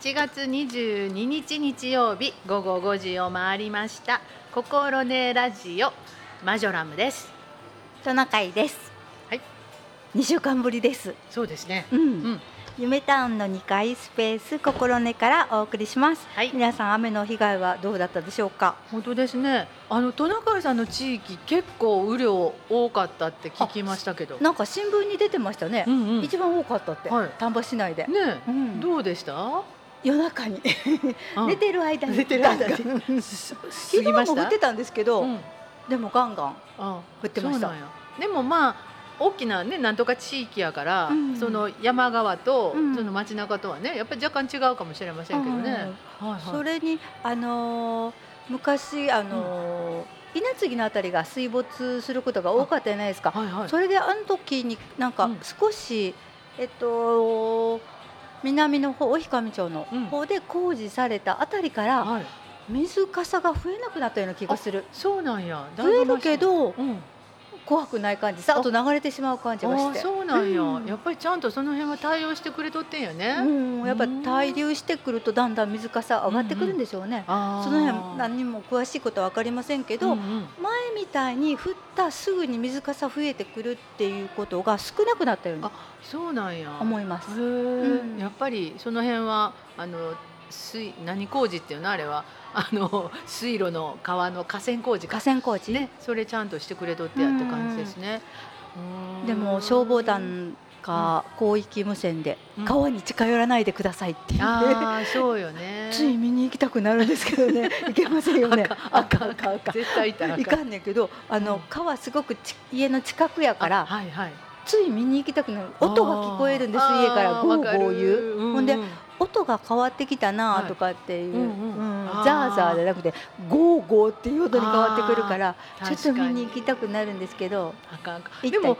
8月22日日曜日午後5時を回りました心根ラジオマジョラムですトナカイです。はい。二週間ぶりです。そうですねうん。うん夢タウンの2階スペース心根からお送りします。はい皆さん雨の被害はどうだったでしょうか？本当ですねあのトナカイさんの地域結構雨量多かったって聞きましたけどなんか新聞に出てましたね。うんうんね一番多かったって、はい丹波市内で。えうんどうでした？夜中に。うん。寝てる間に。寝て昼間 も降ってたんですけど、うん。でもガンガン。あ降ってました。でもまあ大きなねなんとか地域やから、うん。その山側と、うん。その街中とはねやっぱり若干違うかもしれませんけどね、はいはい。それにあのー昔あのー稲継ぎのあたりが水没することが多かったじゃないですか。はいはい。それであの時になんかうん。少し、えっと南の方大上町のうん。方で工事されたあたりからはい。水かさが増えなくなったような気がする。そうなんや。増えるけどうん、怖くない感じさっと流れてしまう感じがして。そうなんや、うん。やっぱりちゃんとその辺は対応してくれとってんやね、うん、やっぱ滞留してくるとだんだん水かさ上がってくるんでしょうね。ああその辺何にも詳しいことは分かりませんけど、うんうん。前みたいに降ったすぐに水かさ増えてくるっていうことが少なくなったようにあそうなんや。思います。うん。やっぱりその辺はあの水何工事っていうの？あれは。あの 水路の川の河川工事か。河川工事、ね。それちゃんとしてくれとってやって感じですね。でも消防団が広域無線でうん。川に近寄らないでくださいって言って、ああそうよね。つい見に行きたくなるんですけどね。行けませんよね。あかん。あかん。あかん絶対行かん。ねんけどあの、うん。川すごくち家の近くやかあらはいはい。つい見に行きたくなる。音が聞こえるんです家から。ゴーゴー言う。ほんでうう音が変わってきたなとかっていう、はいうん。うん。ザーザーじゃなくてゴーゴーっていう音に変わってくるからちょっと見に行きたくなるんですけど。あかんあかん。行でも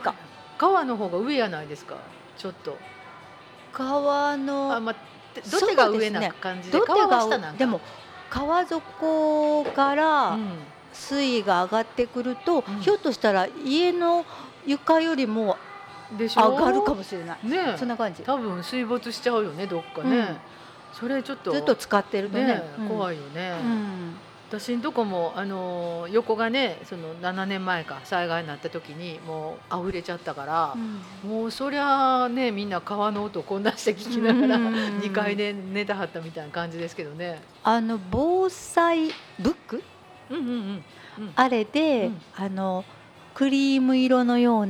川の方が上やないですか？ちょっと。川のあまあ土手が上な感じで土手川は下なんでも川底からうん。水位が上がってくると、うん。ひょっとしたら家の床よりもでしょ？上がるかもしれない。ねそんな感じ。多分水没しちゃうよねどっかね、うん。それちょっと。ずっと使ってるとね。ねうん。怖いよね、うん。私んとこもあのー横がねその7年前か災害になった時にもう溢れちゃったからう、ん。もうそりゃあねみんな川の音こんなして聞きながら、うん。2階で寝たはったみたいな感じですけどね。あの防災ブック？うんうんうんあれで、うん。あのクリーム色のよううんう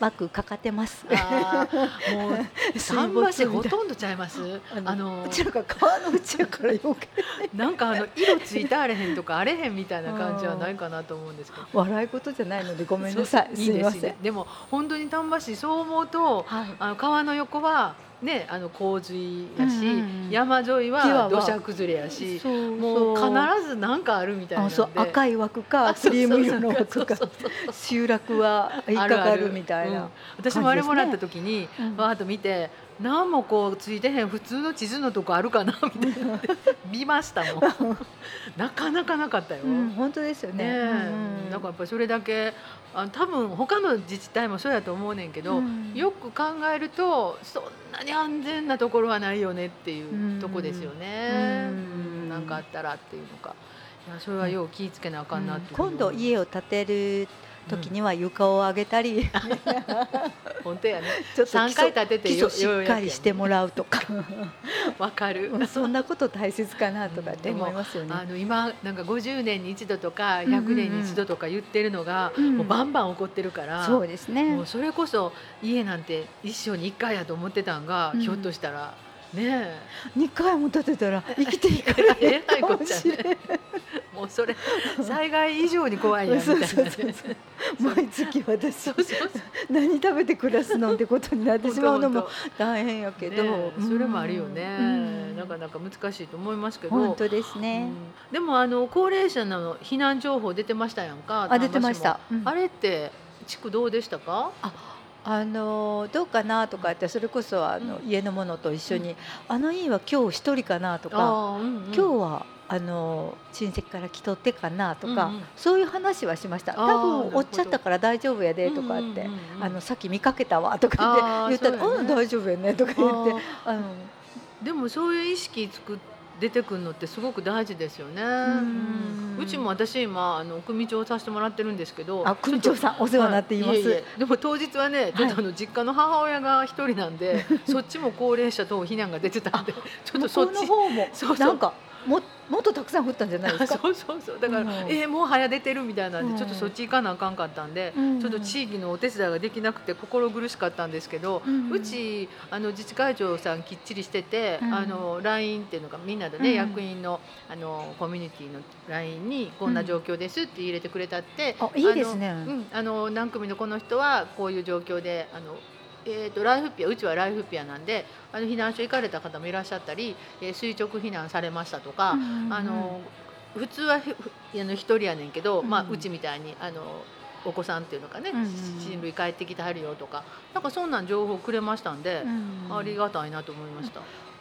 なん枠かかってます。もう水 桟橋ほとんどちゃいます。あのうちらが川のうちやからよけなんかあの色ついてあれへんとかあれへんみたいな感じはないかなと思うんですけど。笑い事じゃないのでごめんなさい。いいですね。。でも本当に丹波市そう思うとはい。あの川の横はねあの洪水やし、うんうんうん。山沿い木はは土砂崩れやし、もう必ず何かあるみたいなそう赤い枠かあクリーム色の枠か。集落は引っかかるみたいうん。な。私もあれもらった時に、うん。わーっと見て何もこうついてへん普通の地図のとこあるかなみたいな。見ましたもん。なかなかなかったよ、うん本当ですよね。ねえ、うんだからやっぱりそれだけあ多分他の自治体もそうやと思うねんけど、うん。よく考えるとそんなに安全なところはないよねっていうとこですよね。うん。うんなんかあったらっていうのか。いやそれはよう気ぃつけなあかんなって今度家を建てる時には床を上げたり、本当やね。ちょっと基3回礎立てて基礎しっかりしてももらうとか。わかる。そんなこと大切かなとかって思いますよね。あの今なんか50年に一度とかうんうんうん。100年に一度とか言ってるのが、うん。もうバンバン起こってるから、そうですね。もう。それこそ家なんて一生に一回やと思ってたんが、うん。ひょっとしたら。ね二回も建てたら生きていかえれないかもしれな い。ねもうそれ災害以上に怖いやんみたいな。ね毎月私。そうそうそう。何食べて暮らすのってことになってしまうのも本大変やけど、当ねえそれもあるよね、うん。なかなか難しいと思いますけど。本当ですね。うん。でもあの高齢者の避難情報出てましたやんかあ出てました。うん。あれって地区どうでしたか？あのどうかなとかってそれこそあの、う家のものと一緒に、あの家は今日一人かなとか、今日はあの親戚から来とってかなとか、うんうん。そういう話はしました。多分おっちゃったから大丈夫やでとかって、あのさっき見かけたわとかって言ったら「そうやね。うん大丈夫やね」とか言って。ああのでもそういう意識つく出てくるのってすごく大事ですよね。ん。うちも私今あの組長させてもらってるんですけど、あ組長さんお世話になっています、はい。ええ。でも当日はね、ちょっとあの実家の母親が一人なんで、そっちも高齢者等避難が出てたんで、ちょっとそっちの。方もそうそう。なんかももっとたくさん降ったんじゃないですか？そうそうそう。だから、うん。えーもう早出てるみたいなんで、うん。ちょっとそっち行かなあかんかったんで、うん。ちょっと地域のお手伝いができなくて心苦しかったんですけど、うん。うちあの自治会長さんきっちりしてて、うん。あの LINE っていうのがみんなでね、うん。役員のあのコミュニティの LINE にこんな状況ですって入れてくれたって、あいいですね。あの何組のこの人はこういう状況であのえー、とライフピアうちはライフピアなんであの避難所行かれた方もいらっしゃったり、えー垂直避難されましたとか、うんあの普通はあの一人やねんけど、まあ、うん。うちみたいにあのお子さんっていうのかね、うんうん親類帰ってきてはるよとかなんかそんなん情報くれましたんで、うん。ありがたいなと思いました。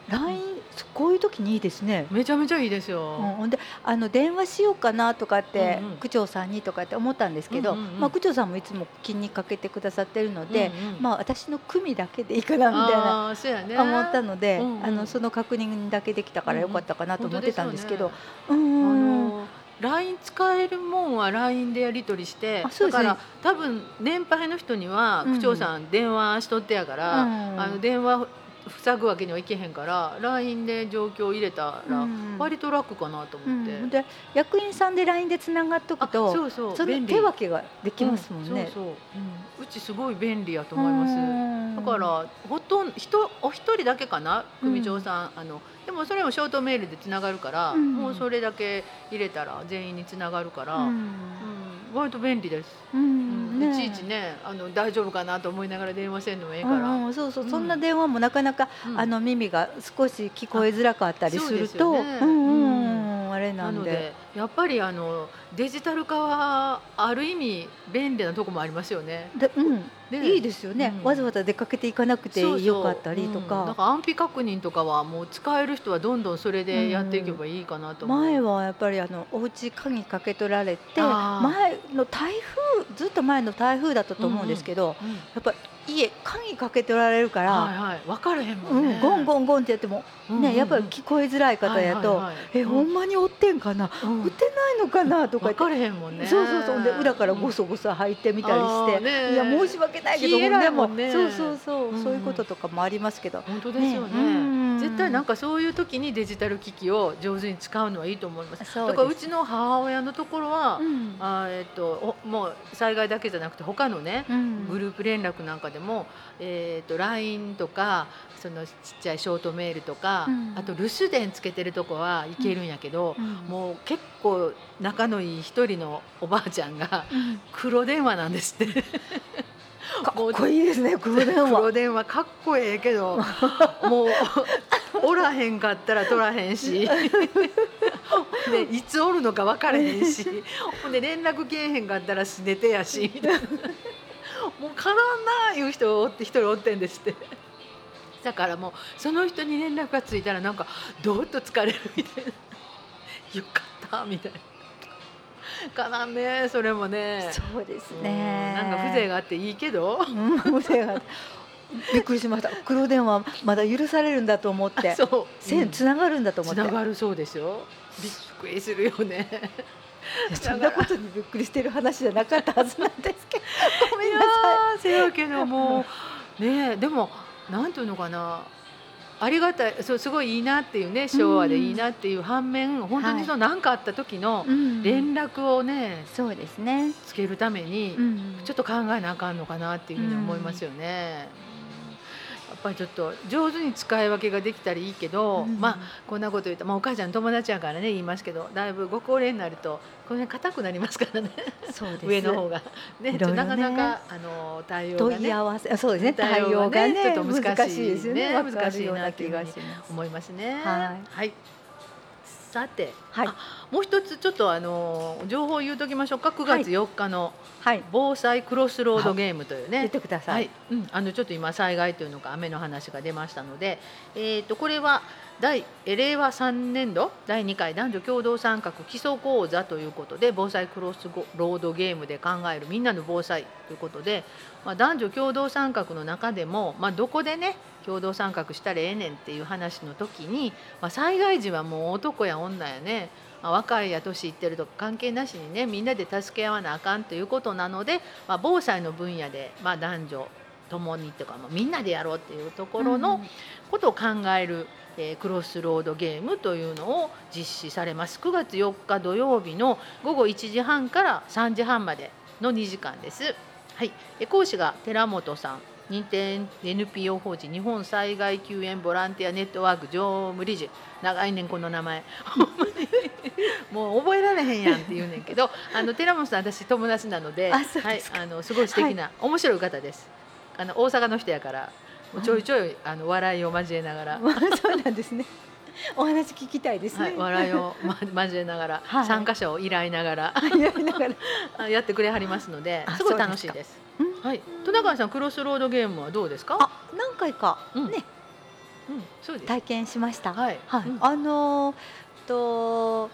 LINE こういう時にいいですね。めちゃめちゃいいですよ。うん、であの電話しようかなとかって、うんうん。区長さんにとかって思ったんですけど、うんうんうん。まあ、区長さんもいつも気にかけてくださってるので、うんうんまあ、私の組だけでいいかなみたいなね。思ったので、うんうん。あのその確認だけできたからよかったかなと思ってたんですけど、うんうん。LINE 使えるもんは LINE でやり取りしてあそうです。ねだから多分年配の人にはうん。区長さん電話しとってやから、うん。あの電話塞ぐわけにはいけへんから LINE で状況入れたらうん。割と楽かなとう思って。ん、で役員さんで LINE でつながっとくあとそうそうその手分けができますもんね。うんそうそう、うん。うちすごい便利やと思います。うん。だからほとんど人お一人だけかなうん組長さん、あのでもそれもショートメールでつながるから、うん。もうそれだけ入れたら全員につながるから、ううんん割と便利です、ううん。んねいちいちねあの大丈夫かなと思いながら電話せんのもええから、うんうんそうそう、うん。そんな電話もなかなか、うん。あの耳が少し聞こえづらかったりすると、うん。うんうんあれなんのでやっぱりあのデジタル化はある意味便利なとこもありますよね。でうん。ね。いいですよね、うん。わざわざ出かけていかなくてそうそうよか。ったりとうんだか。から安否確認とかはもう使える人はどんどんそれでやっていけばいいかなと思う。前はやっぱりあのお家鍵かけ取られて前の台風ずっと前の台風だったと思うんですけど、うん。やっぱ家鍵かけ取られるから、はいはい、分かれへんもうんね。ん、ゴンゴンゴンってやっても、うんうんうん。ねやっぱり聞こえづらい方やと、はいはいはいえほんまに追ってんかな、うん。追ってないのかなとか言って。分かれへんもんね。そうそうそう。で裏からごそごそ入ってみたりして、いや申し訳ないけどでもね。そうそうそう、うん。そういうこととかもありますけど、本当ですよね。うん。絶対なんかそういう時にデジタル機器を上手に使うのはいいと思います。だからうちの母親のところは、うん。あーえっとおもう災害だけじゃなくて他のね、うん。グループ連絡なんかでも、えー、と LINE とかそのちっちゃいショートメールとか、うん。あと留守電つけてるとこはいけるんやけど、うん。もう結構仲のいい一人のおばあちゃんがうん。黒電話なんですって。かっこいいですね黒電話。黒電話かっこええけどもうおらへんかったら取らへんし。でいつおるのか分からへんし。ほんで連絡けえへんかったらすねてやし。みたいなもうかなんないう人おって一人おってんですって。だからもうその人に連絡がついたらなんかどーっと疲れるみたいな。よかったみたいな。かなんねそれもね。そうですうんねなんか風情があっていいけど。うん風情が びっくりしました。黒電話まだ許されるんだと思って。そう。線つながるんだと思って、つながるそうですよ。びっくりするよねそんなことにびっくりしてる話じゃなかったはずなんですけど。ごめんなさい。ーせやけどもねえでもなんていうのかな。ありがたいそうすごいいいなっていうね昭和でいいなっていう反面、本当にその何かあった時のうん連絡をねそうですね、つけるために、うんちょっと考えなあかんのかなっていうふうに思いますよね。うんやっぱりちょっと上手に使い分けができたらいいけど、うんまあこんなこと言ったら、まあ、お母ちゃん友達やからね言いますけどだいぶご高齢になるとこの辺硬くなりますからね。そう上の方が。ねね。なかなかあの対応がね。問い合わせ。あそうですね。対対応応がねがねちょっと難しいですよね。難しいな気がします。思いますね。はい。さて、はい。あもう一つちょっとあの情報言うときましょうか。9月4日のはい。防災クロスロードゲームというね、出てくださはいい、うん、あのちょっと今災害というのか雨の話が出ましたので、えー、とこれは第え令和3年度？第2回。男女共同参画基礎講座ということで防災クロスロードゲームで考えるみんなの防災ということで、まあ、男女共同参画の中でも、まあ、どこでね共同参画したらええねんっていう話の時に、まあ、災害時はもう男や女やねまあ若いや年いってるとか関係なしにねみんなで助け合わなあかんということなので、まあ、防災の分野で、まあ、男女ともにとか、まあ、みんなでやろうっていうところのことを考える、えークロスロードゲームというのを実施されます。9月4日土曜日の午後1時半から3時半までの2時間です。はい、え講師が寺本さん。認定 NPO 法人。日本災害救援ボランティアネットワーク常務理事。長いねんこの名前。もう覚えられへんやんって言うねんけどあの寺本さん私友達なのではい。あのすごい素敵な、面白い方です。あの大阪の人やからちょいちょい、あの笑いを交えながら、まあそうなんですね。お話聞きたいですね。はい、笑いを、ま、交えながら、はい。参加者を依頼ながら。やってくれはりますのであすごい楽しいです。うん。はい、戸中さんクロスロードゲームはどうですか？あ、何回かうん。ね、うん、そうです。体験しました。はい、はい、うん。あのーと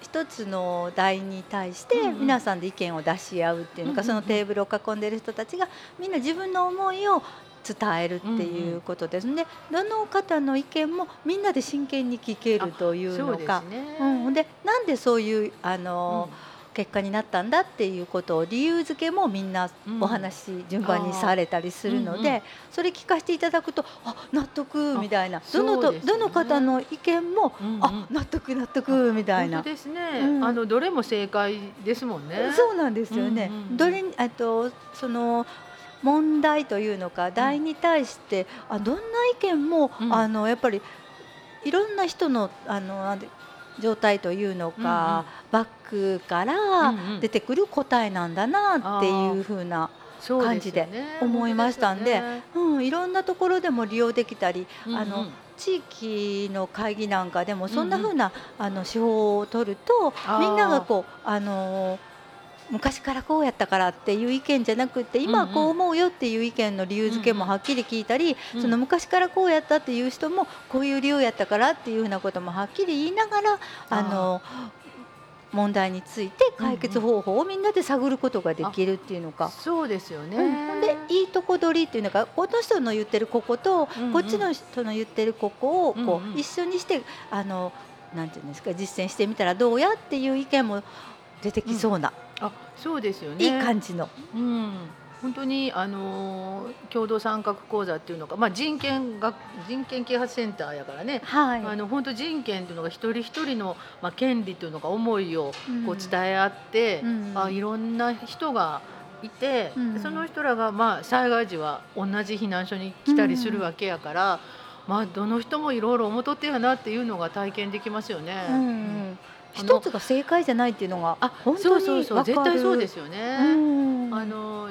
一つの題に対して皆さんで意見を出し合うっていうのか、うんうんうん。そのテーブルを囲んでる人たちがみんな自分の思いを伝えるっていうことですね。どの方の意見もみんなで真剣に聞けるというそうで。ね。うん、でなんでそういうあのー結果になったんだっていうことを理由付けもみんなうんお話順番にされたりするので、うんうんそれ聞かせていただくとあ納得みたいなあどのどの方の意見も、うんうんあ納得納得みたいな。ですね、うんあのどれも正解ですもんね。そうなんですよね。うんうんうんどれにあとその問題というのか題に対して、あどんな意見も、うん。あのやっぱりいろんな人のあの状態というのか、バックからうんうん。出てくる答えなんだなっていうふうな、感じで思いましたんでね。うん、いろんなところでも利用できたり、あのうん。うん地域の会議なんかでもそんなうんうん。ふうな、あの手法を取るとみんながこうあのー昔からこうやったからっていう意見じゃなくて今はこう思うよっていう意見の理由付けもはっきり聞いたり、うんその昔からこうやったっていう人もこういう理由やったからっていうふうなこともはっきり言いながらあの問題について解決方法をみんなで探ることができるっていうのか。そうですよね。うん、でいいとこ取りっていうのがこの人の言ってるここと、うんうん。こっちの人の言ってるここをこう、うんうん。一緒にしてあのなんていうんですか実践してみたらどうやっていう意見も出てきそうな、あ、そうですよね。いい感じの、うん、本当にあのー共同参画講座っていうのが、まあ人権学人権啓発センターやからね。はい。あの本当人権っていうのが一人一人のまあ権利というのが思いをこううん伝え合って、うん。あいろんな人がいて、うん。その人らがまあ災害時は同じ避難所に来たりするわけやから、まあどの人もいろいろ思っとってやなっていうのが体験できますよね。うん一つが正解じゃないっていうのがあ、本当にそうそうそう絶対そうですよね。うんあの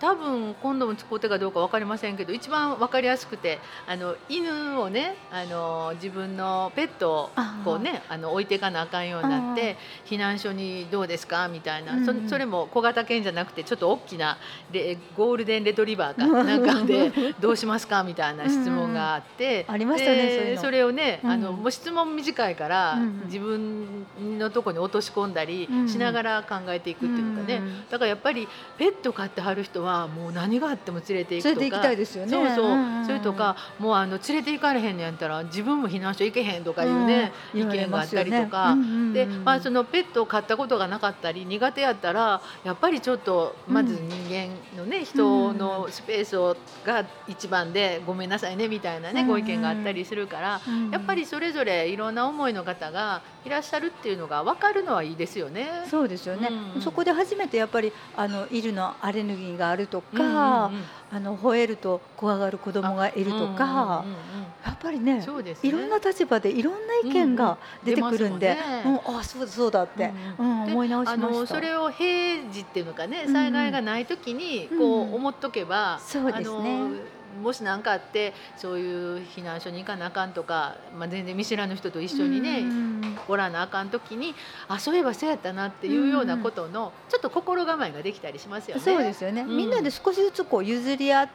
多分今度も使うてかどうか分かりませんけど一番分かりやすくてあの犬をねあの自分のペットをこうねあの置いていかなあかんようになって避難所にどうですかみたいな、うんうん。そそれも小型犬じゃなくてちょっと大きなレゴールデンレトリバーかなんかでどうしますかみたいな質問があって、うんありましたねでそれをね、あのうんもう質問短いから、うんうん。自分のとこに落とし込んだりしながら考えていくっていうかね、うん。だからやっぱりペット飼ってはる人はもう何があっても連れて行くとか。連れて行きたいですよね。そうそう、んんん。それとかもうあの連れて行かれへんのやったら自分も避難所行けへんとかいうね、うん。意見があったりとか。ね。うんうんうん。でまあ、そのペットを飼ったことがなかったり苦手やったらやっぱりちょっとまず人間のね、人のスペースをが一番でごめんなさいねみたいなね、うん。ご意見があったりするから、うんやっぱりそれぞれいろんな思いの方がいらっしゃるっていうのが分かるのはいいですよね。そうですよね、うん。そこで初めてやっぱりあのイルのアレルギーがあるとか、うんうんうん。あの吠えると怖がる子供がいるとか、うんうんうんやっぱりねね。いろんな立場でいろんな意見が出てくるんで、うんうん出うんあそうだそうだって、ううん。思い直しました。あのそれを平時っていうのかねうん災害がない時にうんこう思っとけば、そうですねもし何かあってそういう避難所に行かなあかんとか、まあ、全然見知らぬ人と一緒にね、うん。おらなあかん時にあそういえばそうやったなっていうようなことのちょっと心構えができたりしますよね。そうですよね、うん。みんなで少しずつこう譲り合って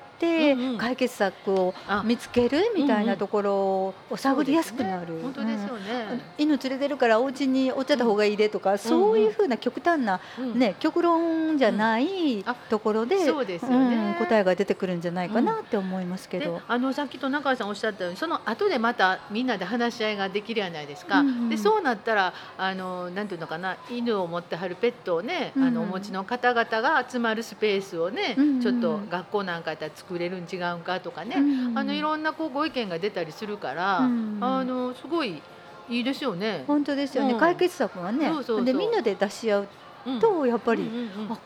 解決策をあ。見つけるみたいなんところを探りやすくなる。本当ですようん。ね。犬連れてるからお家におっちゃった方がいいでとか、そういうふうな極端な、うんね極論じゃないあところで、そうですよね。うん答えが出てくるんじゃないかなって思思いますけでど。あのさっきと中井さんおっしゃったようにその後でまたみんなで話し合いができるやないですか、でそうなったらあのなんていうのかな犬を持ってはるペットをね、あのお持ちの方々が集まるスペースをね、ちょっと学校なんかやったら作れるん違うんかとかね、うん。あのいろんなこうご意見が出たりするから、うん。あのすごいいいですよね。本当ですよね、うん。解決策はね。そうそうそう。でみんなで出し合ううんとやっぱり、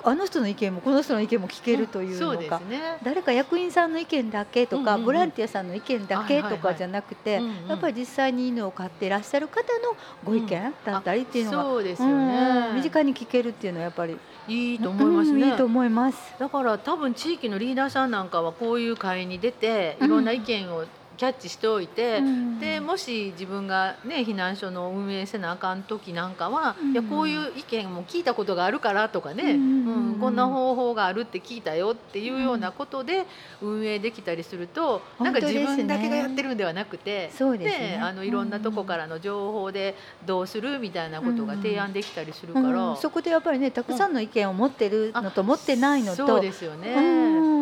ああの人の意見もこの人の意見も聞けるというのが、ですね。誰か役員さんの意見だけとか、ボランティアさんの意見だけとかじゃなくて、やっぱり実際に犬を飼っていらっしゃる方のご意見だったりっていうのが、そうですようんね。身近に聞けるっていうのはやっぱりいいと思いますね。うんいいと思います。だから多分地域のリーダーさんなんかはこういう会に出ていろんな意見をキャッチしておいて、うん。でもし自分がね避難所の運営せなあかん時なんかは、うん。いやこういう意見も聞いたことがあるからとかね、うん。うんこんな方法があるって聞いたよっていうようなことで運営できたりすると、なんか本当ですね。自分だけがやってるんではなくて。そうですね。あのいろんなとこからの情報でどうするみたいなことが提案できたりするから、うん。そこでやっぱりねたくさんの意見を持ってるのと持ってないのと、そうですよね。う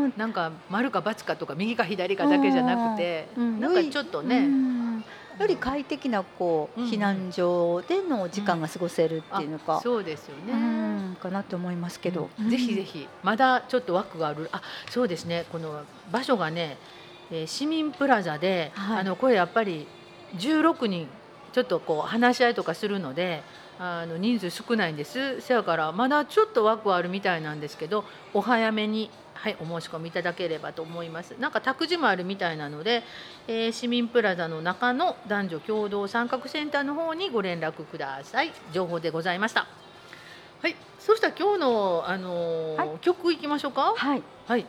ん。なんか丸か×かとか右か左かだけじゃなくて、うんなんかちょっとね、うん。より快適なこう、うん。避難所での時間が過ごせるっていうのか、そうですよね。うん。かなと思いますけど、ぜひぜひ。まだちょっと枠がある。あそうですね。この場所がね、えー市民プラザで、はい。あのこれやっぱり16人ちょっとこう話し合いとかするのであの人数少ないんです。せやからまだちょっと枠はあるみたいなんですけどお早めに。はい、お申し込みいただければと思います。なんか託児もあるみたいなので、えー市民プラザの中の男女共同参画センターの方にご連絡ください。情報でございました。はい、そしたら今日のあのーはい曲いきましょうか？はいはい。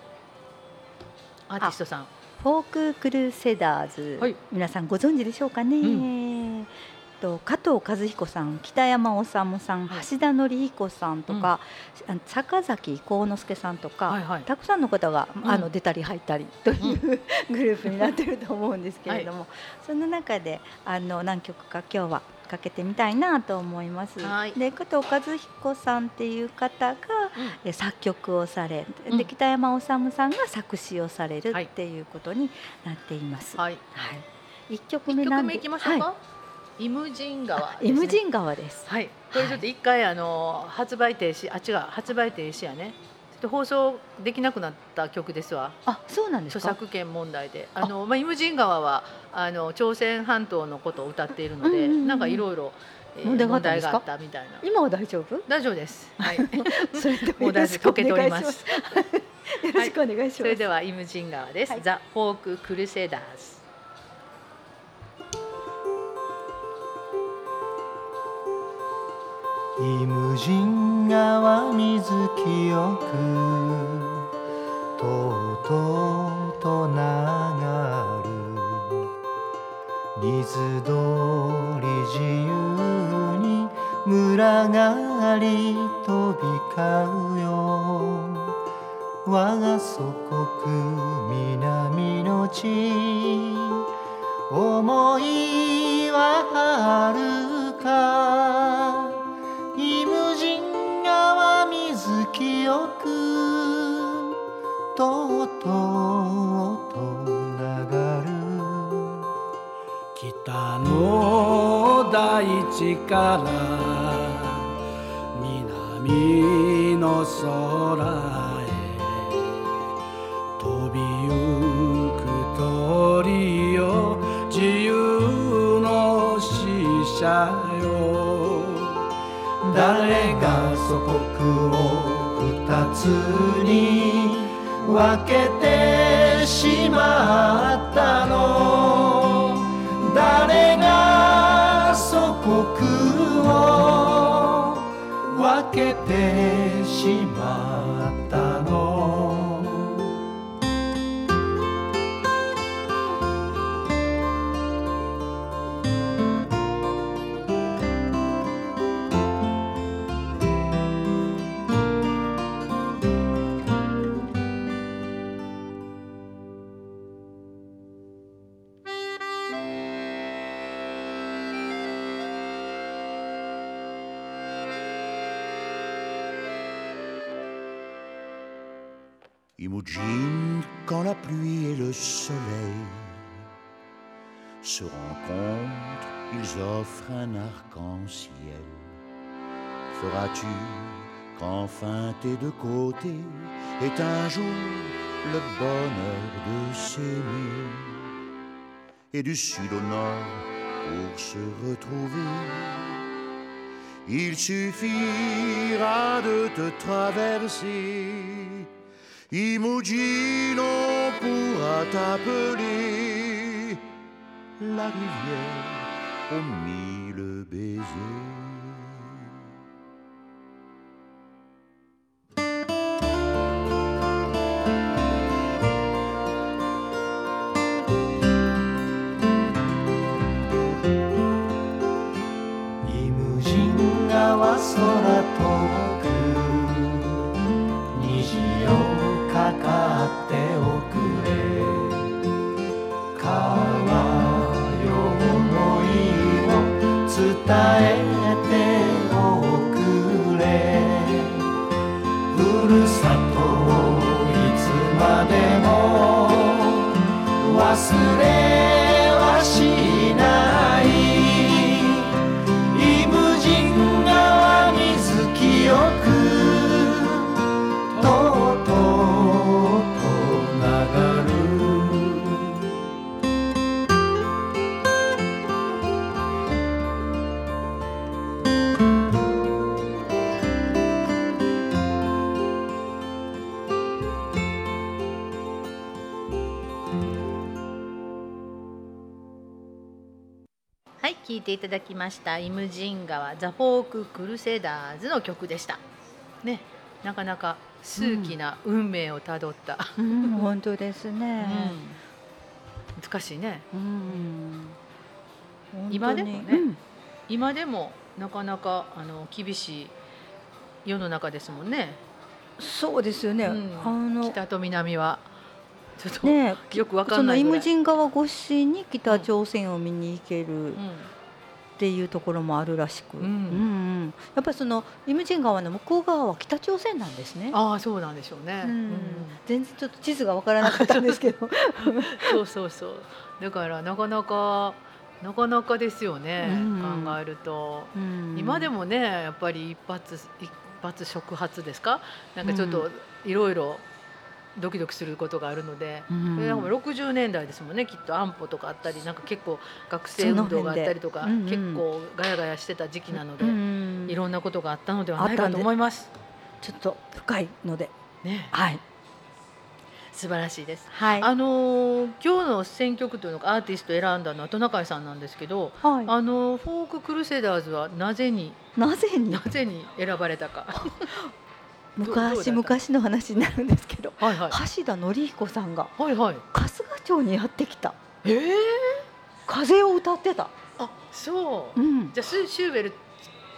アーティストさん。フォーククルセダーズ、はい皆さんご存知でしょうかね、うと加藤和彦さん北山治さん、はい。橋田紀彦さんとか、あの坂崎幸之助さんとか、はいはい。たくさんの方が、うん。あの出たり入ったりという、グループになってると思うんですけれども、その中であの何曲か今日はかけてみたいなと思います。はい。で加藤和彦さんっていう方がえ作曲をされ、うん。で北山治さんが作詞をされるはい。っていうことになっています。はい。はい、一曲一目なんで曲目いきましょうか？はイムジン川い、イムジン。ン川です。はい。これちょっと一回あの発売停止、あ違う発売停止やね。ちょっと放送できなくなった曲ですわ。あ、そうなんですか？著作権問題で、あのまあイムジン川はあの朝鮮半島のことを歌っているので、うんうんうんなんかいろいろえー問題があったみたいな。今は大丈夫？大丈夫です。はい。それでもう大丈夫解けておりま。よす。ろしくお願いします。それではイムジン川です。はいザ・フォーク・クルセダーズ。イムジン川水清くとうとうと流る。水通り自由に群がり飛び交うよ。我が祖国南の地。思いは遥か。水清くとうとうと流る北の大地から南の空へ飛びゆく鳥よ自由の使者よ誰が祖国を二つに分けてしまったの。誰が祖国を分けてしまった offrent un arc-en-ciel. Feras-tu qu'enfin tes deux côtés est un jour le bonheur de s'aimer et du sud au nord pour se retrouver? Il suffira de te traverser. Imogine, on pourra t'appeler la rivière promis le baiser. ていただきましたイムジン川ザ・フォーク・クルセダーズの曲でした。ね、なかなか数奇な運命をたどった、うん、本当ですうんね。難しいね。うん。今でもね今でもなかなかあの厳しい世の中ですもんね。そうですよね。うんあの北と南はちょっと、ねよくわかそのイんないぐらい。ムジン川越しに北朝鮮を見に行けるうんっていうところもあるらしく、うんうんやっぱりそのイムジン川の向こう側は北朝鮮なんですね。ああそうなんでしょうね。うんうん全然ちょっと地図がわからなかったんですけど、そうそうそう。だからなかなかなかなかですよね。うん考えると。うん今でもねやっぱり一発一発触発ですか？なんかちょっといろいろドキドキすることがあるので、うん。でなんか60年代ですもんねきっと安保とかあったりなんか結構学生運動があったりとか、うんうん。結構ガヤガヤしてた時期なので、うんいろんなことがあったのではないかと思います。ちょっと深いので、ね。はい。素晴らしいです。はい。あのー今日の選曲というのがアーティスト選んだのはトナカイさんなんですけど、はい。あのーフォーククルセダーズはなぜになぜに？なぜに選ばれたか。昔昔の話になるんですけど、はいはい。橋田紀彦さんがはいはい。春日町にやってきたええ風を歌ってた。あ、そうう。ん。じゃあスシューベル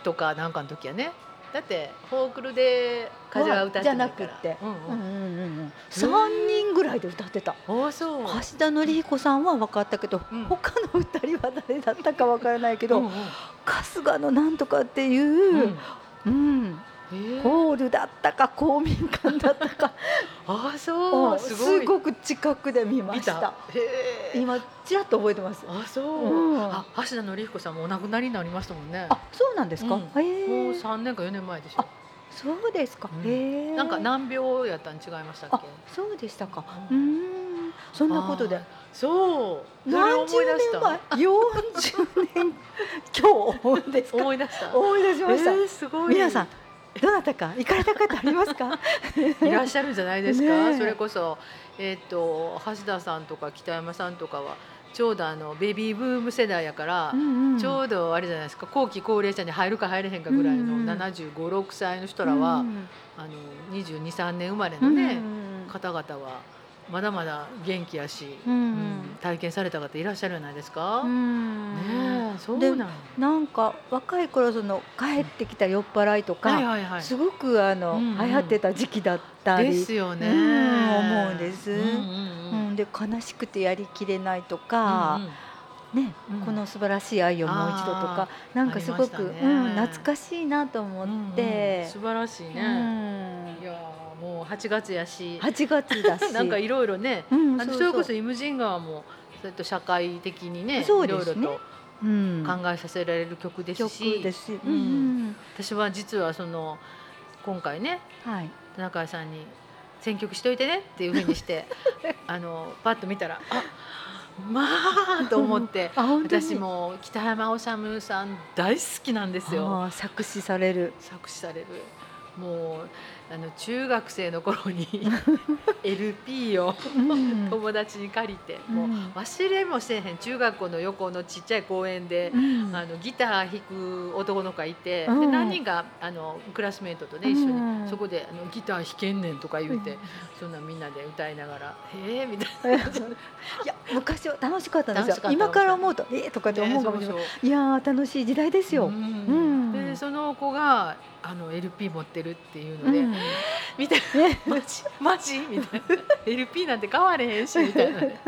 とかなんかの時はね。だってフォークルで風は歌って。じゃなくってうんうんうんうんうん。へー三人ぐらいで歌ってた。うん。あ、そう。橋田紀彦さんは分かったけど、うん他の二人は誰だったか分からないけど、うんうん春日のなんとかっていう、うんえーホールだったか公民館だったか あ、そう。をすごい。すごく近くで見ま見した。今ちらっと覚えてます。あ、そう。うんあ、橋田紀彦さんもお亡くなりになりましたもんね。あ、そうなんですか。うんもう三年か四年前でしょあ。そうですか。うん。なんか難病やったん違いましたっあけ？、そうでしたか。ううんそんなことで。そう。何十年前、四十年 今日。思い出した。思い出しました。えーすごい。皆さん、どなたか？行かれた方ありますか？いらっしゃるんじゃないですか？ねえそれこそえっ、と橋田さんとか北山さんとかはちょうどあのベビーブーム世代やから。ちょううどあれじゃないですか？後期高齢者に入るか入れへんかぐらいのうんうん7 5 6歳の人らは、うんあの2 2 3年生まれうんのね、うん方々はまだまだ元気やし、うん。うん体験された方いらっしゃるじゃないですか？うん。ねえそうでなんなんか若い頃その帰ってきた酔っ払いとか、はいはいはい。すごくあの、うんうん。流行ってた時期だったりですよね。うん思うんです。うんうんううんん、で悲しくてやりきれないとか、ね、うん。この素晴らしい愛をもう一度とかなんかすごく、ねうん、懐かしいなと思って、うん。素晴らしいね。うん。いやーもう8月やし。8月だし。なんかいろいろね。うんあのそれこそ「イムジン川」もそれと社会的にねいろいろとうん。考えさせられる曲です曲し、ですし、ううんん。私は実はその今回ねはい。田中さんに「選曲しといてね」っていうふうにして あのパッと見たらあまあと思って私も北山治さん大好きなんですよ。作詞される。作詞される。もうあの中学生の頃に LP をうん。友達に借りて、うん。もう忘れもせえへん中学校の横のちっちゃい公園で、うん。あのギター弾く男の子がいて、でうん。何人かあのクラスメートとね一緒に、うんそこであのギター弾けんねんとか言うて、そんなみんなで歌いながら「へえ」みたいな。いや昔は楽しかったんですよ。今から思うとえー、とかって思うかもしれない、ねそういやー楽しい時代ですよ、うん。でその子があの LP 持ってるっていうので、うん。見てマジ？マジ？みたいな。LP なんて買われへんしみたいなね。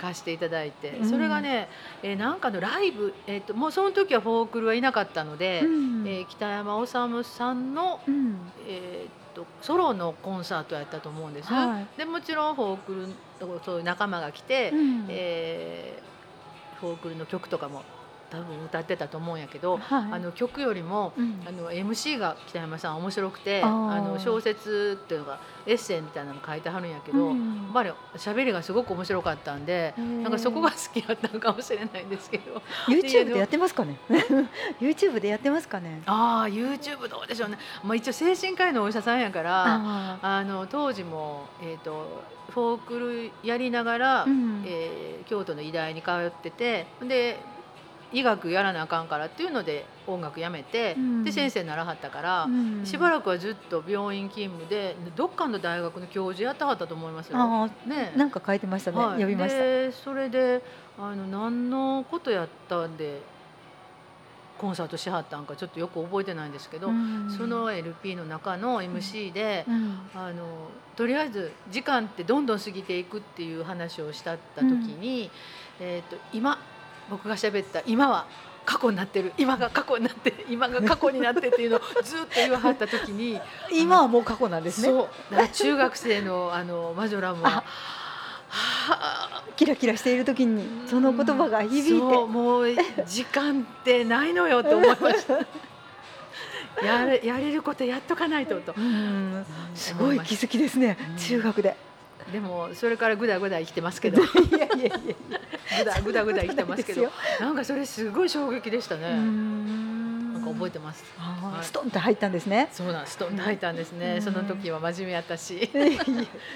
貸していただいて。うん。それがね、えーなんかのライブ、えー、ともうその時はフォークルはいなかったので、うん。えー北山治さんの、うん。えー、とソロのコンサートやったと思うんです、はい。でもちろんフォークルのそういう仲間が来て、うん。えーフォークルの曲とかも多分歌ってたと思うんやけど、はい。あの曲よりもうん。あの MC が北山さん面白くてあの小説っていうのがエッセイみたいなの書いてはるんやけど、うん。やっぱり喋りがすごく面白かったんで、なんかそこが好きだったのかもしれないんですけど。YouTube でやってますかね？YouTube でやってますかね？ああ YouTube どうでしょうね、まあ、一応精神科医のお医者さんやからああの当時も、えー、とフォークルやりながら、ーうん。えー京都の医大に通っててで医学やらなあかんからっていうので音楽やめて、うん。で先生にならはったから、うん。しばらくはずっと病院勤務でどっかの大学の教授やってはったと思いますよ。あねーなんか書いてましたね、はい。読みました。でそれであの何のことやったんでコンサートしはったんかちょっとよく覚えてないんですけど、うん。その LP の中の MC で、うん。あのとりあえず時間ってどんどん過ぎていくっていう話をしたった時に、えー、と今僕が喋った今は過去になってる。今が過去になって今が過去になってっていうのをずっと言わはった時に 今はもう過去なんですね。そう。だから中学生のあのマジョラムは。あはあキラキラしている時にその言葉が響いて。そう。もう時間ってないのよと思いました。やれやれることやっとかないとと。うん。すごい気づきですね、うん。中学で。でもそれからぐだぐだ生きてますけど。いやいやいやぐだぐだぐだ生きてますけど。なんかそれすごい衝撃でしたね、ななんか覚えてます？ストンって入ったんですね。そうなんストンと入ったんですね、うん。その時は真面目やったし。いやい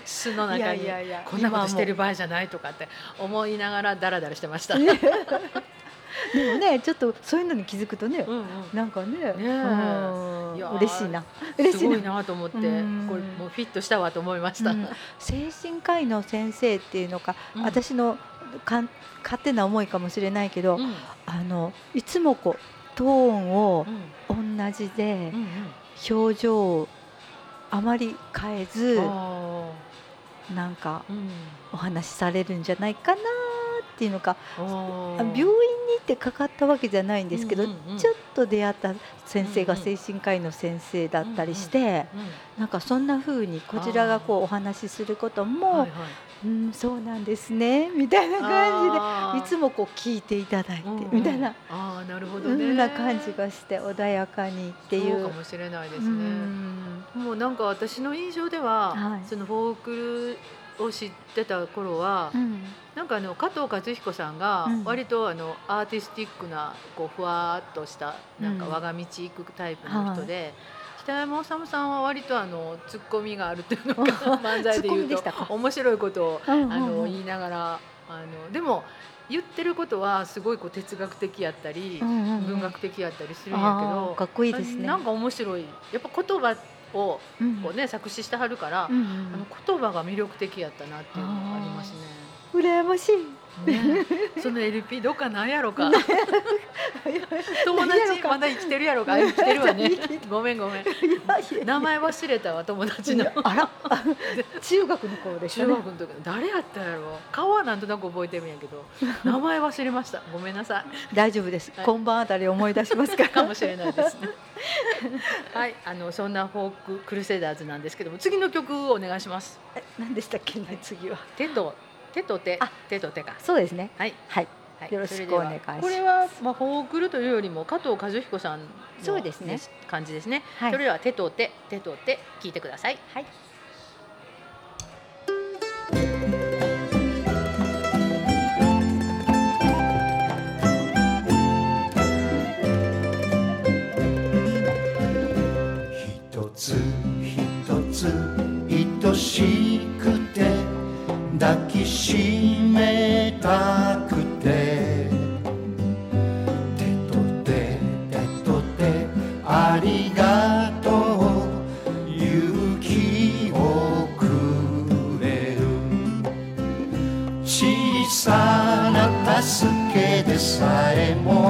巣の中にやいやいや。こんなことしてる場合じゃないとかって思いながらダラダラしてました、ねでもねちょっとそういうのに気づくとね、うんうん。なんかね嬉しいな。嬉しいな。と思ってこれうんもうフィットしたわと思いました、うん。精神科医の先生っていうのか、うん。私の勝手な思いかもしれないけど、うん。あのいつもこうトーンをうん。同じでうん表情をあまり変えずなんかお話しされるんじゃないかなっていうのか病院に行ってかかったわけじゃないんですけど、うんうんうん。ちょっと出会った先生がうんうん精神科医の先生だったりして、うん。なんかそんな風にこちらがこうお話しすることも、はいはいうんそうなんですね。みたいな感じでいつもこう聞いていただいて、みたいな。あーなるほどそねんな感じがして穏やかにっていう。かもしれないですうね、ん。もうなんか私の印象では、はい。そのフォークルを知ってた頃は、うん。なんかあの加藤和彦さんがうん。割とあのアーティスティックなこうふわっとしたなんかうん。我が道行くタイプの人で、北山治さんは割とあのツッコミがあるっていうのか 漫才で言うと面白いことをあの言いながらあのでも言ってることはすごいこう哲学的やったり、文学的やったりするんやけあどーかっこいいですね。なんか面白い。やっぱ言葉をうんこう、ね、作詞してはるから、あの言葉が魅力的やったなっていうのがありますね。羨ましい。ね、その LP どっかなんやろか。友達まだ生きてるやろか。あ生きてるわね。ごめんごめん。名前忘れたわ友達の。あら 中学の頃でしょ、ね、中学の時誰やったやろ。顔はなんとなく覚えてるんやけど、名前忘れました。ごめんなさい。大丈夫です。はい今晩あたり思い出しますから。かもしれないですね。はい、あのそんなフォーククルセダーズなんですけども、次の曲お願いします。え何でしたっけ？ね次は。手と手と手あ、手と手か。そうですね。はい。はい。はいよろしくお願いしますこれはまあフォークルというよりも加藤和彦さんのそうですね感じですね。はいそれでは手と手手と手聞いてください。はい。一つ一つ愛しくて抱きしめたくて。手と手手と手ありがとう。勇気をくれる。小さな助けでさえも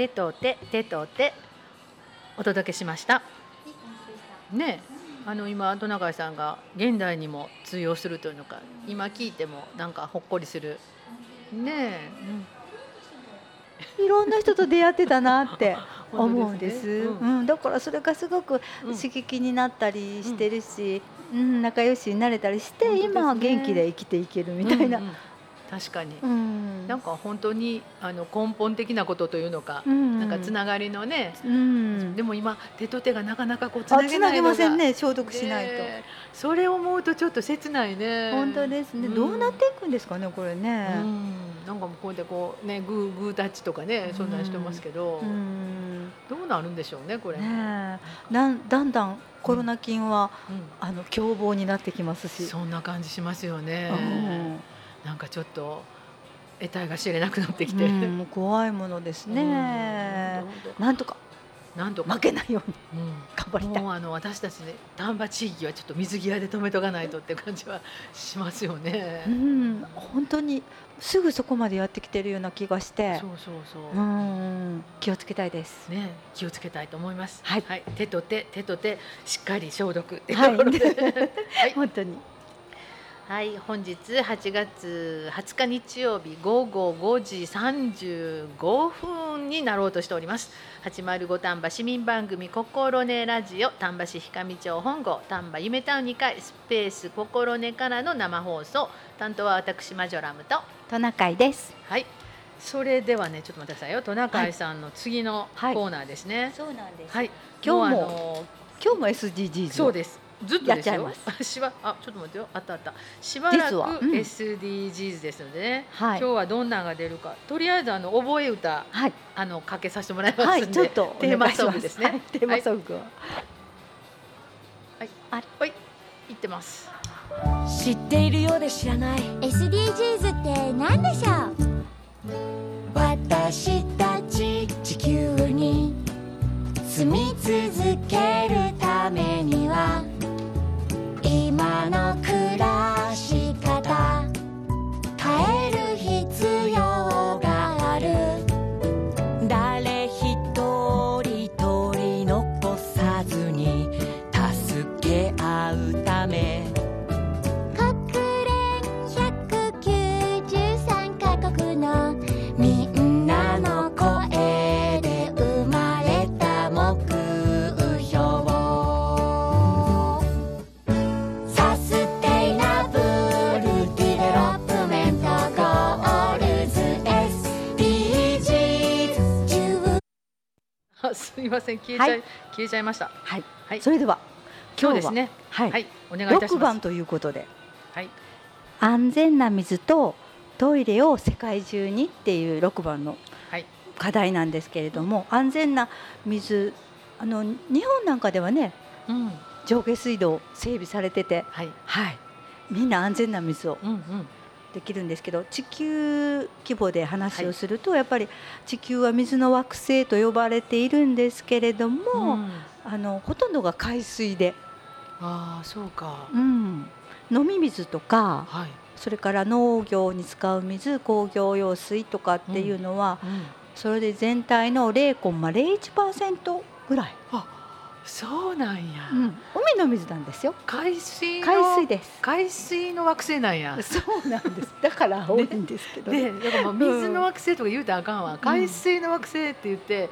手と手手と手お届けしました。ねえあの今トナカイさんが現代にも通用するというのか今聞いてもなんかほっこりするねえ、いろんな人と出会ってたなって 思うんです。ねううんん、だからそれがすごくうん刺激になったりしてるし、うん、仲良しになれたりして、ね今は元気で生きていけるみたいな。うんうん確かに、うん、なんか本当にあの根本的なことというのか、うん、なんかつながりのね、うん、でも今手と手がなかなかこうつなげげないませんね、消毒しないと。ねそれを思うとちょっと切ないね。本当ですね、うん。どうなっていくんですかね、これね。うん、なんかこうやってこうねグーグータッチとかねそんなんしてますけど、うん。どうなるんでしょうねこれ。ねえ。なんだんだんコロナ菌は、うん。あの凶暴になってきますし。そんな感じしますよね、うんなんかちょっと得体が知れなくなってきて、うんもう怖いものですね。うんなんとかなんとか負けないようにうん頑張りたい。もうあの私たちね丹波地域はちょっと水際で止めとかないとって感じはしますよね。うん、本当にすぐそこまでやってきてるような気がしてそうそうそう。うん気をつけたいです。ね、気をつけたいと思います。はい手と手、手と手、しっかり消毒はい。はい、本当にはい、本日8月20日日曜日午後5時35分になろうとしております。805丹波市民番組心根ラジオ丹波市氷上町本郷丹波夢タウン2階スペース心根からの生放送担当は私マジョラムとトナカイです。はい。それではねちょっと待ってくださいよトナカイさんの次のコはいーナーですね。そうなんですはい。今日も今日も SDGs そうです。ずっとですよ。やっちゃいあしばあちょっと待ってよ。あったあった。しばらく SDGs ですのでね。はい今日はどんなのが出るか。とりあえずあの覚え歌はいあのかけさせてもらいますんで。はいちょっと テーマソングですね。はいテーマソングをはい。言ってます。知っているようで知らない SDGs って何でしょう？私たち地球に住み続けるためには今の暮らし方。変える必要みません消えちゃい、はい消えちゃいました。はいはい。それでは今日ですね。はい、はい。お願いいたし6ます番。ということではい。安全な水とトイレを世界中にっていう6番のはい。課題なんですけれども安全な水あの日本なんかではねうん。上下水道整備されててはい。はいみんな安全な水をうんうん。できるんですけど地球規模で話をすると、やっぱり地球は水の惑星と呼ばれているんですけれども、うんあのほとんどが海水で、ああそうか。うん、飲み水とかはい。それから農業に使う水工業用水とかっていうのは、うん。それで全体の0.01%ぐらい、そうなんや。うん、海の水なんですよ海水の海水です海水の惑星なんや。そうなんですだから多いんですけどねで、だからまあ水の惑星とか言うたらあかんわ。海水の惑星って言って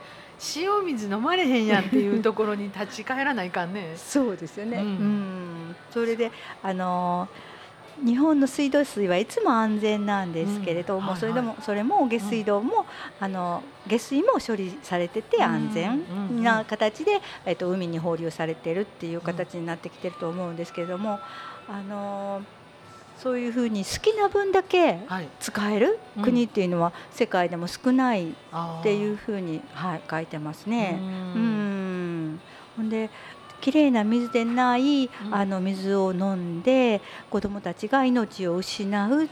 塩水飲まれへんやんっていうところに立ち返らないかんね。そうですよね。ううんん、それであのー日本の水道水はいつも安全なんですけれども、うんはいはい。それでもそれも下水道も、あの下水も処理されてて安全うんうん。な形で、えっと海に放流されてるっていう形になってきてると思うんですけれども、あのーそういうふうに好きな分だけはい。使えるうん。国っていうのは世界でも少ないっていうふうに、はい、書いてますね。ううんん。ほんできれいな水でない、ん。あの水を飲んで子どもたちが命を失う、はい。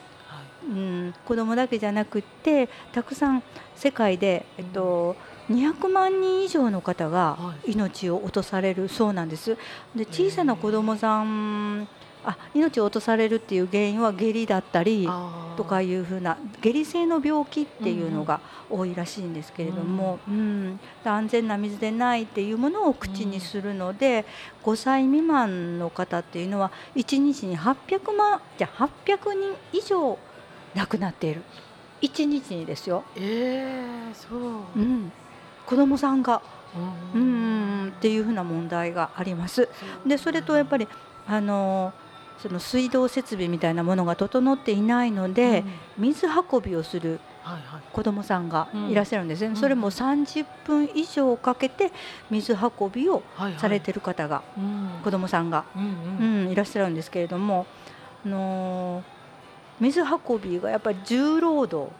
うん、子どもだけじゃなくってたくさん世界で、えっと200万人以上の方がはい。命を落とされるそうなんです。で小さな子どもさんあ命を落とされるっていう原因は下痢だったりとかいうふうな下痢性の病気っていうのが多いらしいんですけれども、うん。安全な水でないっていうものを口にするので、5歳未満の方っていうのは1日に800万じゃあ800人以上亡くなっている。1日にですよ、ええそう。うん、子どもさんが、ううん、っていうふうな問題があります。でそれとやっぱりあのその水道設備みたいなものが整っていないので、水運びをする。子どもさんがいらっしゃるんですね、うん。それも30分以上かけて水運びをされてる方が、うん。子どもさんが、うんいらっしゃるんですけれども、あのー水運びがやっぱり重労働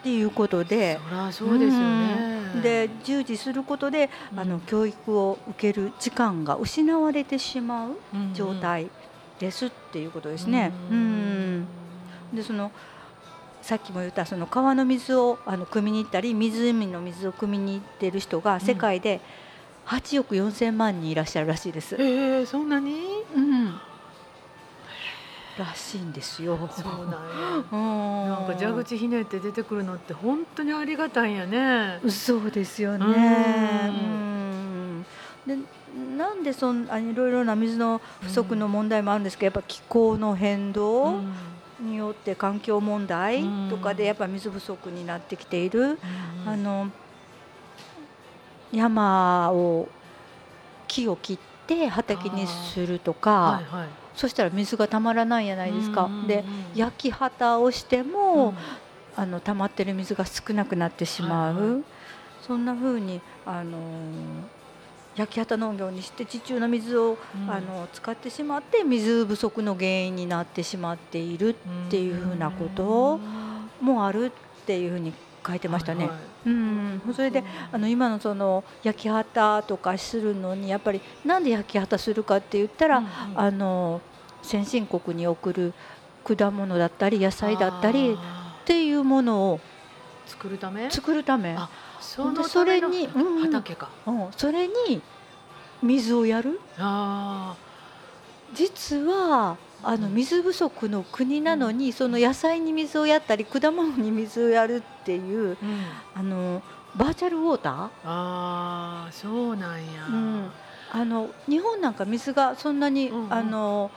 っていうことで。そうですよね。で従事することで、あの教育を受ける時間が失われてしまう状態ですっていうことですね。うんでそのさっきも言ったその川の水をあの汲みに行ったり湖の水を汲みに行ってる人が世界で8億4千万人いらっしゃるらしいです。ええそんなに？うん、らしいんですよ。そうなんや。うんなんか蛇口ひねって出てくるのって本当にありがたいんやね。そうですよね。ううんんでなんでそんあいろいろな水の不足の問題もあるんですけど、やっぱ気候の変動によって環境問題とかでやっぱ水不足になってきている、あの山を木を切って畑にするとか、はいはい。そしたら水がたまらないじゃないですか。で焼き畑をしても、あの溜まってる水が少なくなってしまう、はいはそんな風にあのー焼き畑農業にして地中の水を、うん。あの使ってしまって水不足の原因になってしまっているっていうふうなこともあるっていうふうに書いてましたね。はいはい。うん、それであの今のその焼き畑とかするのにやっぱりなんで焼き畑するかって言ったら、うんうん。あの先進国に送る果物だったり野菜だったりっあていうものをー作るため？作るため、あそのでそれためのにうん畑かうん、それに水をやる？あ実はあの水不足の国なのに、その野菜に水をやったり果物に水をやるっていうあのバーチャルウォーター？あーそうなんや、うん。あの日本なんか水がそんなに、うんうん。あの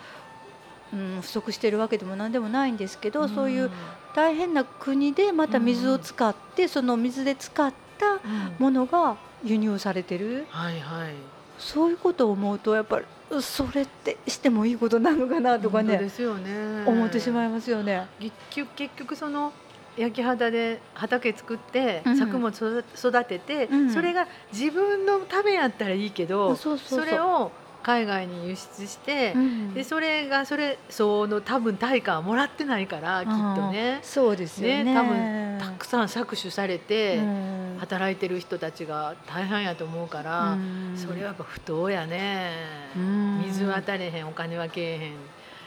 うん、不足してるわけでも何でもないんですけど、そういう大変な国でまた水を使って、その水で使ったうん、ものが輸入されてる。はいはい。そういうことを思うとやっぱりうそれってしてもいいことなのかなとかねですよね。思ってしまいますよね。結局結局その焼き畑で畑作ってうん。作物育育てて、うん。それが自分のためやったらいいけど、そうそうそうれを海外に輸出して、うん。でそれがそれその多分対価はもらってないからきっとね。そうですよね。ね多分たくさん搾取されて、うん。働いてる人たちが大変やと思うから、うん。それはやっぱ不当やね、うん。水はたれへんお金はけえへん。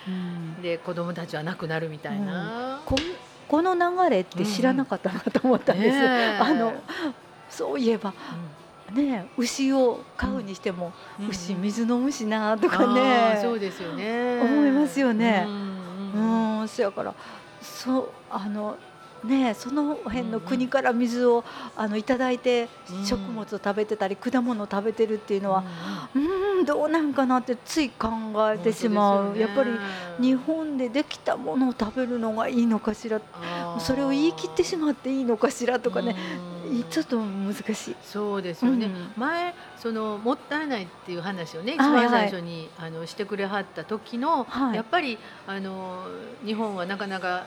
うん。で子供たちは亡くなるみたいな。ここの流れって知らなかったなと思ったんです、あのそういえばね牛を飼うにしても、うん。牛水飲むしなとかあねーそうですよね。思いますよね。うんそやからそうあのねその辺の国から水をあのいただいてうん食物を食べてたり果物を食べてるっていうのはうんどうなんかなってつい考えてしまう、ね。やっぱり日本でできたものを食べるのがいいのかしら。それを言い切ってしまっていいのかしらとかね、うんちょっと難しい。そうですよね、うん。前そのもったいないっていう話をね一はい。はい番最初に、あのしてくれはった時の、はい。やっぱりあの日本はなかなか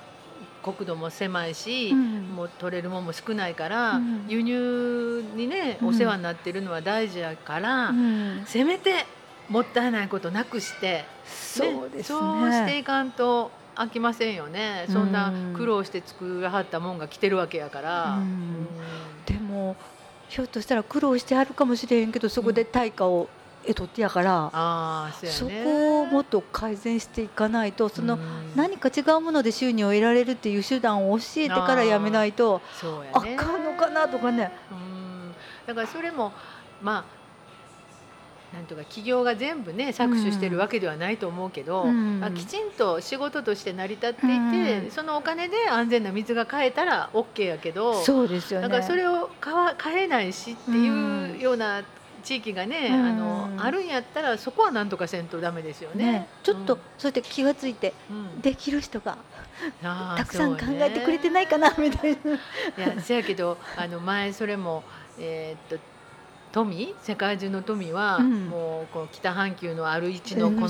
国土も狭いし、うん。もう取れるもんも少ないから、うん。輸入にねうん。お世話になってるのは大事やから、うん。せめてもったいないことなくして、そうですね。そうしていかんと飽きませんよね、そんなうん苦労して作らはったもんが来てるわけやから。でもひょっとしたら苦労してあるかもしれへんけどそこで対価を得とってやから、ああそこをもっと改善していかないとそのうん。何か違うもので収入を得られるっていう手段を教えてからやめないとあそうやね。かんのかなとかね。うん。だからそれもまあなんとか企業が全部ね搾取してるわけではないと思うけど、うん。あきちんと仕事として成り立っていて、うん。そのお金で安全な水が買えたら OK やけどそうですよね。だからそれを買わ買えないしっていうような地域がね、うん。あのあるんやったらそこはなんとかせんとダメですよね。ね。ちょっとうんそうやって気がついてうん。できる人がたくさん考えてくれてないかなみたいな。いやせやけどあの前それもえーっと富世界中の富は、うんもうこう北半球のある位置のこの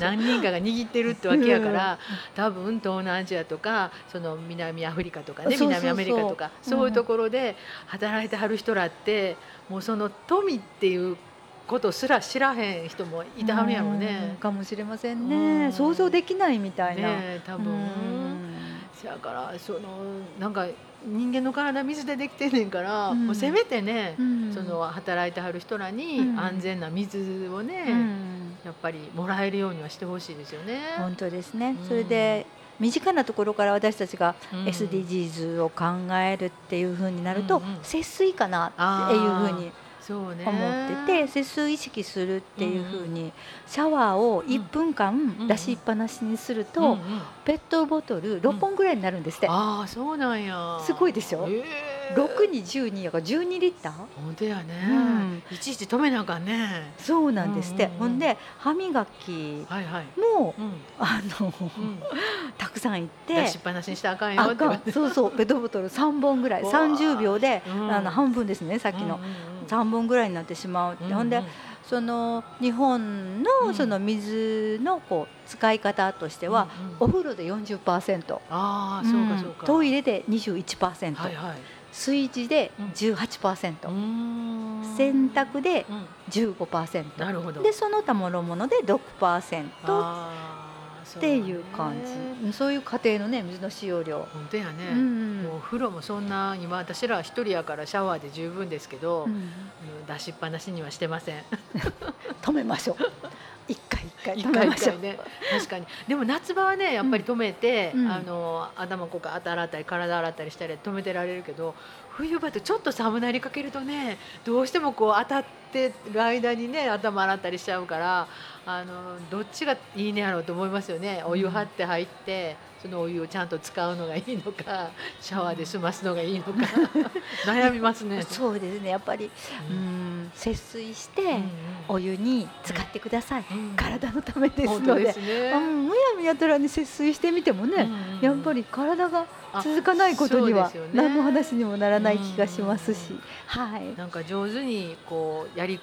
何人かが握ってるってわけやから、多分東南アジアとかその南アフリカとかね南アメリカとかそういうところで働いてはる人らってもうその富っていうことすら知らへん人もいてはるんやろううんね。かもしれませんうね。ん想像できないみたいな。ねえ多分。うんせやからそのなんか人間の体水でできてんねんから、うん。もうせめてね、うん。その働いてはる人らにうん。安全な水をね、うん。やっぱりもらえるようにはしてほしいですよね。本当ですね。うん。それで身近なところから私たちがうん。SDGs を考えるっていう風になると節水かなっていう風にそうね思ってて節水意識するっていう風にシャワーを1分間出しっぱなしにするとんペットボトル6本ぐらいになるんですって。ああそうなんや。すごいでしょへ六に十二やから十二リッター？本当やね、うん。いちいち止めなあかんね。そうなんですって。うんうんうん。ほんで歯磨きはいはい。もうん。あのうん。たくさん行って出しっぱなしにしたらあかんよって。あかん。そうそう。ペットボトル3本ぐらい。わあ30秒で、うん。あの半分ですねさっきの、うんうんうん3本ぐらいになってしまう。って、うんうん。ほんでその日本うん。のその水のこう使い方としては、うんうん。お風呂で40%、ああそうかそうか、ん。トイレで21%、はいはい。炊事でうん。18%、うーん。洗濯でうん。15%、なるほど。でその他諸々で6%っていう感ねじうんそういう家庭のね水の使用量、本当やね、うんもうお風呂もそんな今私ら一人やからシャワーで十分ですけど、うん。うん出しっぱなしにはしてません。止めましょう。一回一回一止めましょう。ね確かに。でも夏場はねやっぱり止めて、うん。あの頭こうか洗ったり体洗ったりしたり止めてられるけど冬場ってちょっと寒なりかけるとねどうしてもこう当たってる間にね頭洗ったりしちゃうからあのどっちがいいねやろうと思いますよね。お湯張って入って、そのお湯をちゃんと使うのがいいのかシャワーで済ますのがいいのか。悩みますね。そうですね。やっぱりううんん節水してうんお湯に使ってください、うん。体のためですので。ですね。うんむやみやたらに節水してみてもね、うんやっぱり体があ続かないことには何の話にもならない気がしますし、うん。はい、なんか上手にこうやり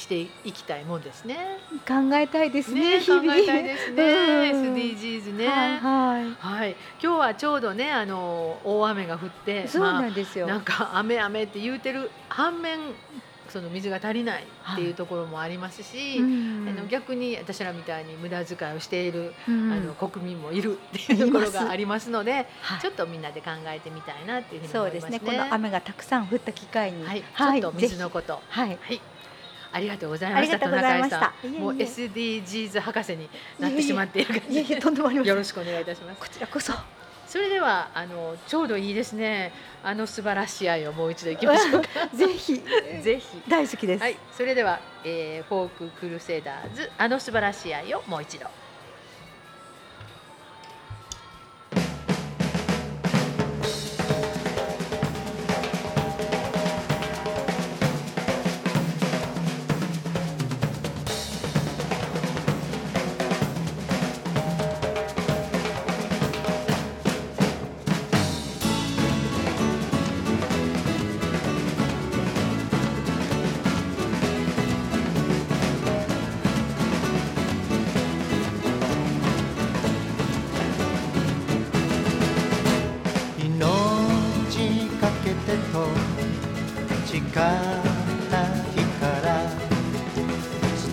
していきたいもんですね。考えたいですねね考えたいですね。うん。SDGs ね。はいはい。はい、今日はちょうどねあの大雨が降って、そうなんですよ、まあ、なんか雨雨って言うてる反面その水が足りないっていうところもありますし、うん。あの逆に私らみたいに無駄遣いをしている、うん。あの国民もいるっていうところがありますので、はい。ちょっとみんなで考えてみたいなっていうふうにそうで思いますすね。ねこの雨がたくさん降った機会に、はい、はい。ちょっと水のこと。はい。はい。ありがとうございました。ありがとうございました田中さんもう SDGs 博士になってしまっている感じでとんでもありませんよろしくお願いいたします。こちらこそそれではあのちょうどいいですね。あの素晴らしい愛をもう一度いきましょうか。ぜひぜひ。大好きです、はい、それでは、えー、フォーククルセダーズあの素晴らしい愛をもう一度。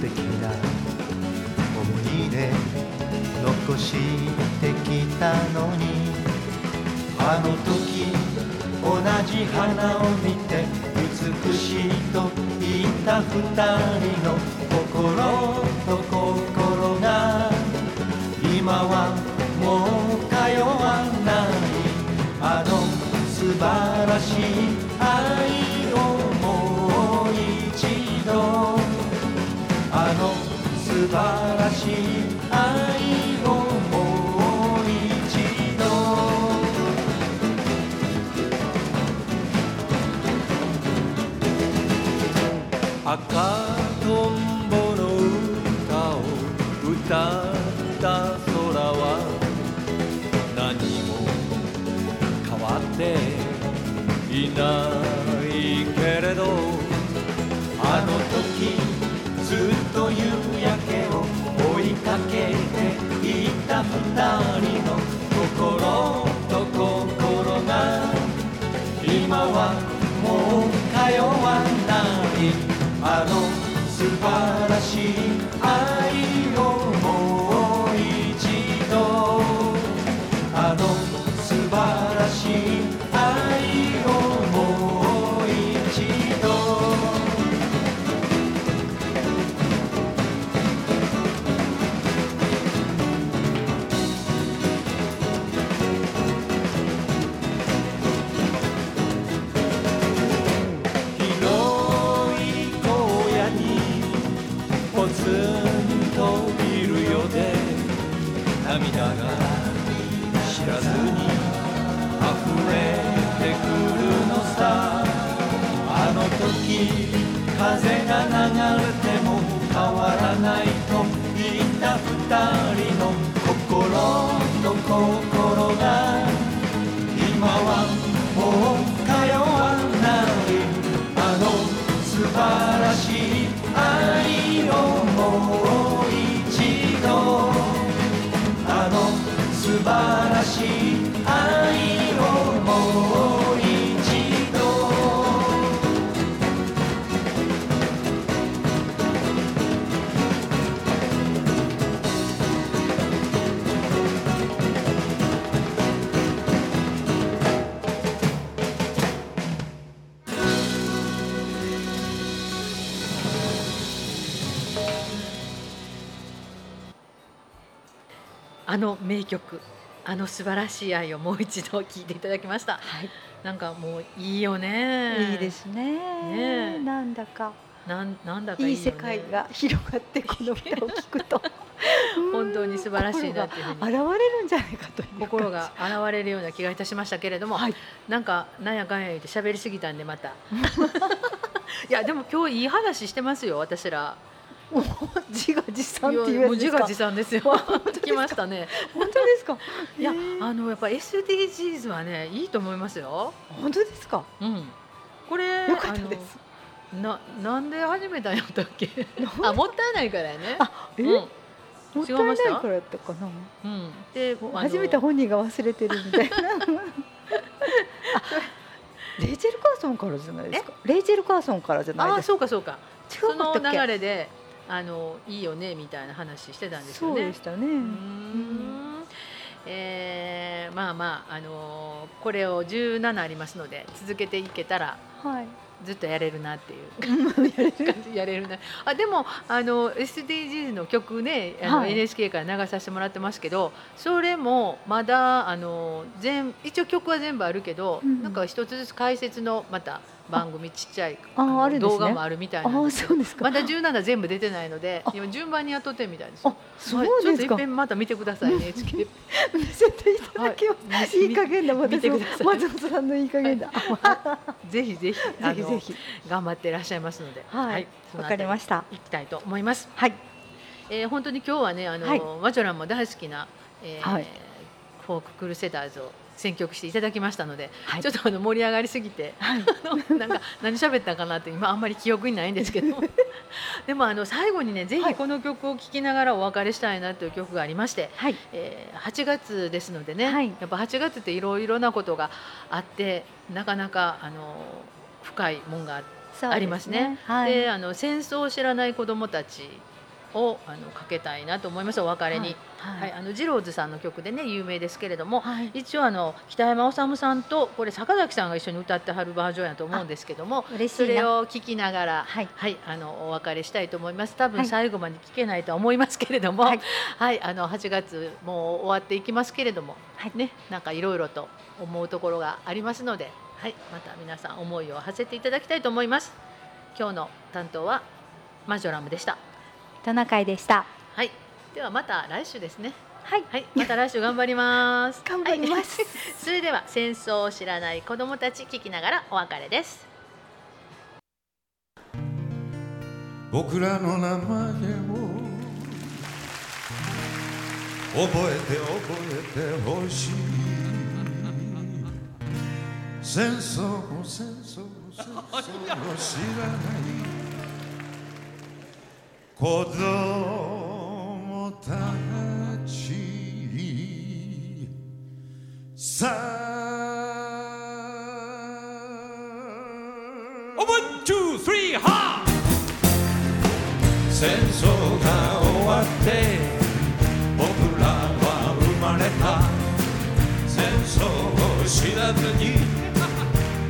素敵な思い出残してきたのにあの時同じ花を見て美しいと言った二人の心と心が今はもう通わないあの素晴らしい素晴らしい愛をもう一度赤とんぼの歌を歌った空は何も変わっていないけれどあの時ずっと夕今はもう通わない。あの素晴らしいすんとビルよで涙が知らずに溢れてくるのさ。あの時風が流れても変わらないと言った二人の心と心が。今はもう晴らしい愛をもう一度あの名曲。あの素晴らしい愛をもう一度聞いていただきました。はい、なんかもういいよね。いいですね。ね。えなんだか。なんなんだかいいよ、ね、いい世界が広がってこの歌を聞くと。本当に素晴らしいなっていうふうに。現れるんじゃないかと心が現れるような気がいたしましたけれども、はい。なんかなんやかんや言って喋りすぎたんでまた。いやでも今日いい話してますよ私らもう自画自賛っていいう自画自賛ですよ。来ましたね。本当ですか？いやあのやっぱ SDGs はねいいと思いますよ。本当ですか？うん。これよかったです。ななんで始めたんやったっけ？あもったいないからやね。あえ、うん。もったいないからやったかな？うん、で初めて本人が忘れてるみたいな。あレイチェル・カーソンからじゃないですか？レイチェル・カーソンからじゃないああですか？そうかそうか。違そうのかったっけ？流れであのいいよねみたいな話してたんですよね。そうで。したね。うーん。えーまあまああのこれを17ありますので続けていけたらはい。ずっとやれるなっていう。やれる感じやれるな。あでもあの SDGs の曲ねあの、はい。NHK から流させてもらってますけどそれもまだあの全一応曲は全部あるけど、うん。なんか一つずつ解説のまた番組ちっちゃいあのあるね。動画もあるみたいなんあそうですか。まだ17全部出てないのであ。今順番にやっとってみたいですよ。あそうはいですか。ちょっと一遍また見てください NHK 見せていただきます、はいい、い加減だ見て私もください。松本さんのいい加減だ、ぜひぜひあのぜひぜひ。頑張っていらっしゃいますので。はいわ、かりましした行きたいと思います。はい。えー本当に今日はねあの、はい。マチョランも大好きな、えーはい。フォーククルセダーズを選曲していただきましたので、はい。ちょっとあの盛り上がりすぎて、はい。あ のなんか何喋ったかなって今あんまり記憶にないんですけど。でもあの最後にねぜはい。ひこの曲を聴きながらお別れしたいなという曲がありまして、はい。えー8月ですのでね、はい。やっぱ8月っていろいろなことがあってなかなかあの深いもんがありますね。はい。で、あの戦争を知らない子どもたちをあのかけたいなと思いますお別れに。ははいい、あのジローズさんの曲でね有名ですけれども、はい一応あの北山治さんとこれ坂崎さんが一緒に歌ってはるバージョンやと思うんですけども、それを聞きながら、はいあのお別れしたいと思います。多分はい最後まで聞けないとは思いますけれども、ははいい、あの8月もう終わっていきますけれども、はいねなんかいろいろと思うところがありますので、はい、また皆さん思いを馳せていただきたいと思います。今日の担当はマジョラムでした。トナカイでした。はい、ではまた来週ですね。はい。はい、また来週頑張ります。頑張ります。はい。それでは戦争を知らない子どもたち聞きながらお別れです。僕らの名前を覚えて覚えてほしい。戦争も戦争も戦争も知らない子供たちさあ。One, two, three, ha! 戦争が終わって僕らは生まれた。戦争を知らずに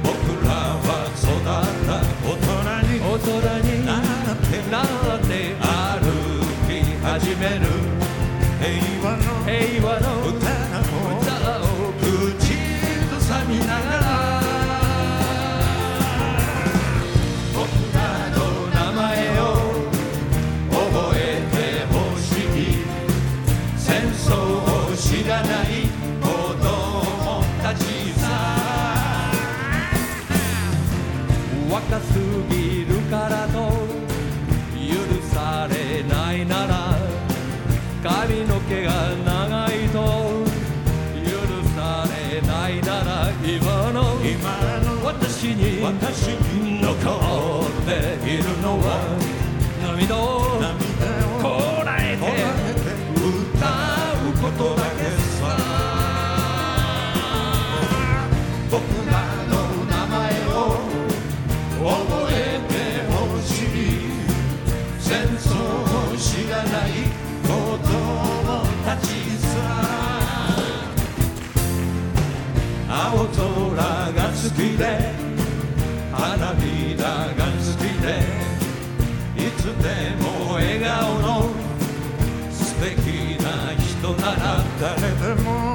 僕らは育った大人に大人になってなって始める。平和の平和の歌を歌を口ずさみながら。僕らの名前を覚えてほしい。戦争を知らない子供たちさ。若すぎ私に残っているのは涙を涙をこらえて歌うことだけさ。僕らの名前を覚えてほしい。戦争を知らない子供たちさ。青空が好きでなら誰